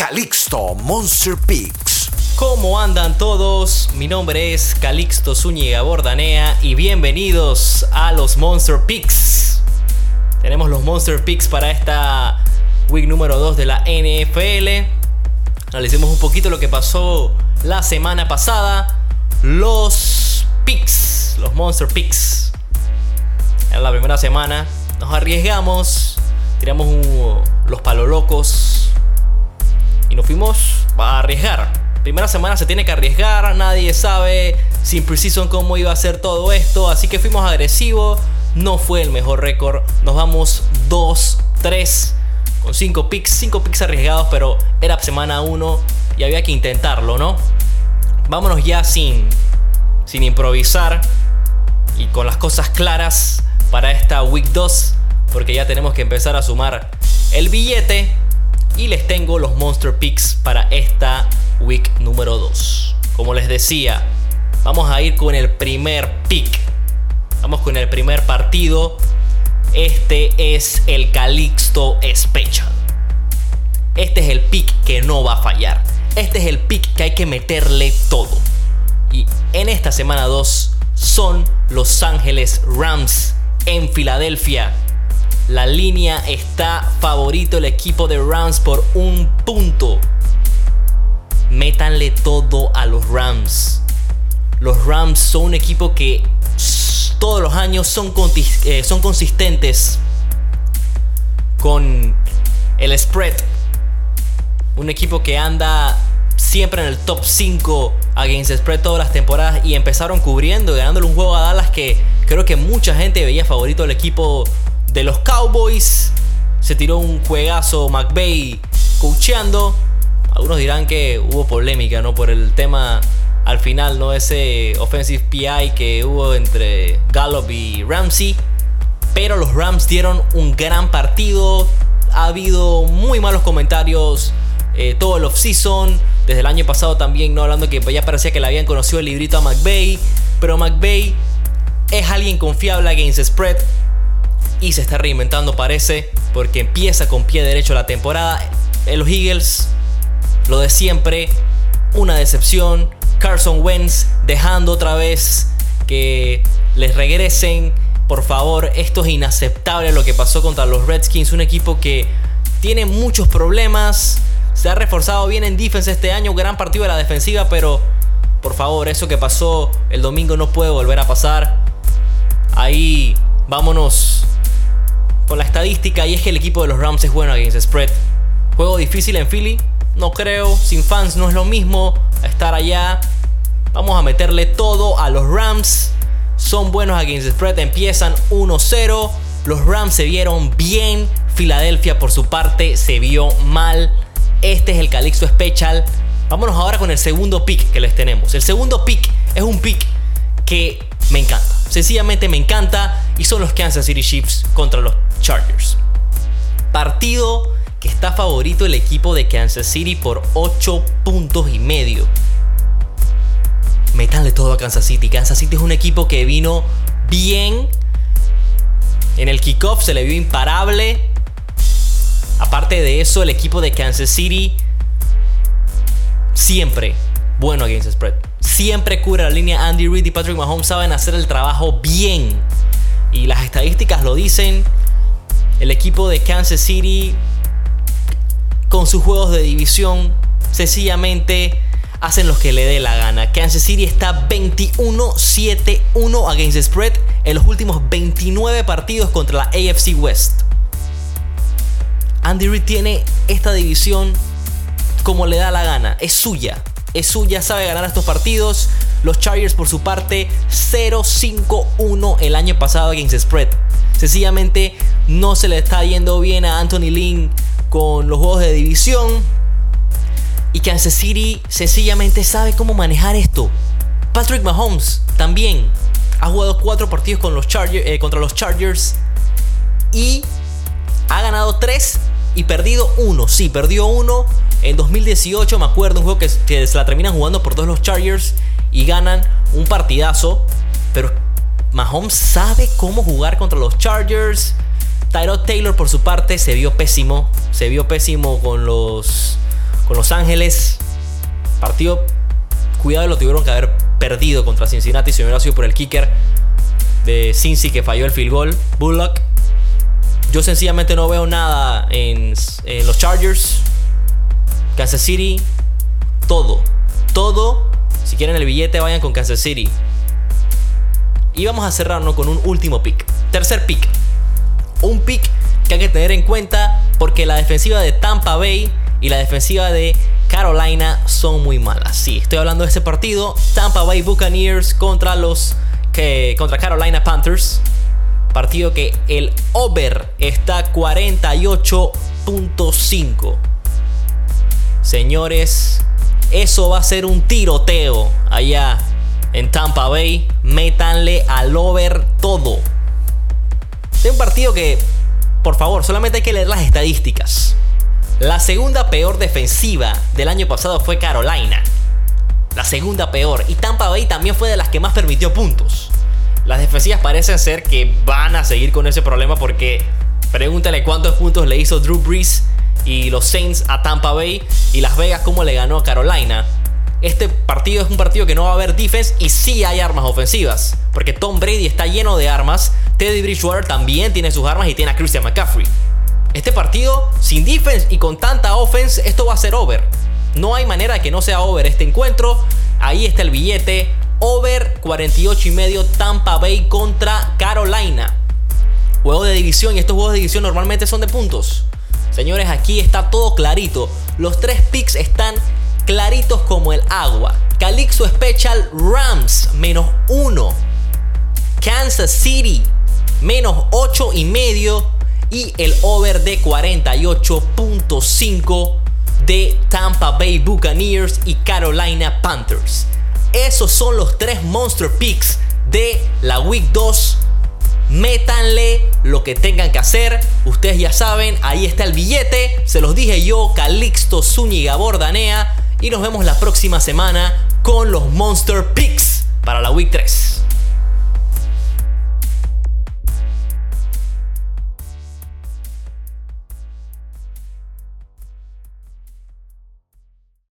Calixto Monster Peaks. ¿Cómo andan todos? Mi nombre es Calixto Zúñiga Bordanea y bienvenidos a los Monster Picks. Tenemos los Monster Picks para esta week número 2 de la NFL. Analicemos un poquito lo que pasó la semana pasada. Los Picks, los Monster Picks. En la primera semana nos arriesgamos, tiramos los palos locos fuimos a arriesgar. Primera semana se tiene que arriesgar, nadie sabe sin precision cómo iba a ser todo esto, así que fuimos agresivos. No fue el mejor récord, nos vamos 2-3 con 5 picks, 5 picks arriesgados, pero era semana 1 y había que intentarlo, ¿no? Vámonos ya sin, sin improvisar y con las cosas claras para esta week 2, porque ya tenemos que empezar a sumar el billete y les tengo los Monster Picks para esta week número 2. Como les decía, vamos a ir con el primer pick. Vamos con el primer partido. Este es el Calixto Special. Este es el pick que no va a fallar. Este es el pick que hay que meterle todo. Y en esta semana 2 son Los Ángeles Rams en Filadelfia la línea está favorito el equipo de Rams por un punto. Métanle todo a los Rams. Los Rams son un equipo que todos los años son, eh, son consistentes con el spread. Un equipo que anda siempre en el top 5 against spread todas las temporadas y empezaron cubriendo, ganándole un juego a Dallas que creo que mucha gente veía favorito al equipo de los Cowboys. Se tiró un juegazo McVeigh coacheando. Algunos dirán que hubo polémica, ¿no? Por el tema al final, ¿no? Ese offensive PI que hubo entre Gallup y Ramsey. Pero los Rams dieron un gran partido. Ha habido muy malos comentarios eh, todo el offseason. Desde el año pasado también, ¿no? Hablando que ya parecía que le habían conocido el librito a McVeigh. Pero McVeigh es alguien confiable against spread y se está reinventando parece porque empieza con pie derecho la temporada. En los Eagles, lo de siempre, una decepción. Carson Wentz dejando otra vez que les regresen. Por favor, esto es inaceptable lo que pasó contra los Redskins, un equipo que tiene muchos problemas. Se ha reforzado bien en defense este año, gran partido de la defensiva, pero por favor, eso que pasó el domingo no puede volver a pasar. Ahí vámonos con la estadística y es que el equipo de los Rams es bueno against spread. Juego difícil en Philly, no creo, sin fans no es lo mismo estar allá. Vamos a meterle todo a los Rams. Son buenos against spread, empiezan 1-0. Los Rams se vieron bien. Filadelfia por su parte se vio mal. Este es el Calixto Special. Vámonos ahora con el segundo pick que les tenemos. El segundo pick es un pick que me encanta. Sencillamente me encanta y son los Kansas City Chiefs contra los Chargers. Partido que está favorito el equipo de Kansas City por 8 puntos y medio. Métanle todo a Kansas City. Kansas City es un equipo que vino bien. En el kickoff se le vio imparable. Aparte de eso, el equipo de Kansas City siempre bueno against spread. Siempre cura la línea. Andy Reid y Patrick Mahomes saben hacer el trabajo bien. Y las estadísticas lo dicen. El equipo de Kansas City, con sus juegos de división, sencillamente hacen lo que le dé la gana. Kansas City está 21-7-1 against the spread en los últimos 29 partidos contra la AFC West. Andy Reid tiene esta división como le da la gana, es suya. Es suya, sabe ganar estos partidos. Los Chargers por su parte 0-5-1 el año pasado against the spread. Sencillamente no se le está yendo bien a Anthony Lynn con los juegos de división. Y Kansas City sencillamente sabe cómo manejar esto. Patrick Mahomes también ha jugado cuatro partidos con los eh, contra los Chargers y ha ganado tres y perdido uno. Sí, perdió uno en 2018, me acuerdo, un juego que, que se la terminan jugando por todos los Chargers y ganan un partidazo. Pero Mahomes sabe cómo jugar contra los Chargers. Tyrod Taylor por su parte se vio pésimo. Se vio pésimo con los, con Los Ángeles, partido, cuidado, lo tuvieron que haber perdido contra Cincinnati si hubiera sido por el kicker de Cincy que falló el field goal, Bullock. Yo sencillamente no veo nada en, en los Chargers, Kansas City, todo, todo. Si quieren el billete, vayan con Kansas City. Y vamos a cerrarnos con un último pick. Tercer pick. Un pick que hay que tener en cuenta porque la defensiva de Tampa Bay y la defensiva de Carolina son muy malas. Sí, estoy hablando de ese partido. Tampa Bay Buccaneers contra los que contra Carolina Panthers. Partido que el over está 48.5. Señores, eso va a ser un tiroteo allá en Tampa Bay. Métanle al over todo. Es un partido que, por favor, solamente hay que leer las estadísticas. La segunda peor defensiva del año pasado fue Carolina. La segunda peor. Y Tampa Bay también fue de las que más permitió puntos. Las defensivas parecen ser que van a seguir con ese problema porque pregúntale cuántos puntos le hizo Drew Brees y los Saints a Tampa Bay y Las Vegas cómo le ganó a Carolina. Este partido es un partido que no va a haber defense y sí hay armas ofensivas. Porque Tom Brady está lleno de armas. Teddy Bridgewater también tiene sus armas y tiene a Christian McCaffrey. Este partido, sin defense y con tanta offense, esto va a ser over. No hay manera que no sea over este encuentro. Ahí está el billete. Over 48 y medio Tampa Bay contra Carolina. Juego de división y estos juegos de división normalmente son de puntos. Señores, aquí está todo clarito. Los tres picks están claritos como el agua. Calixto Special Rams menos 1. Kansas City menos 8 y medio y el over de 48.5 de Tampa Bay Buccaneers y Carolina Panthers. Esos son los tres Monster Picks de la Week 2. Métanle lo que tengan que hacer. Ustedes ya saben, ahí está el billete. Se los dije yo, Calixto Zúñiga Bordanea. Y nos vemos la próxima semana con los Monster Picks para la Week 3.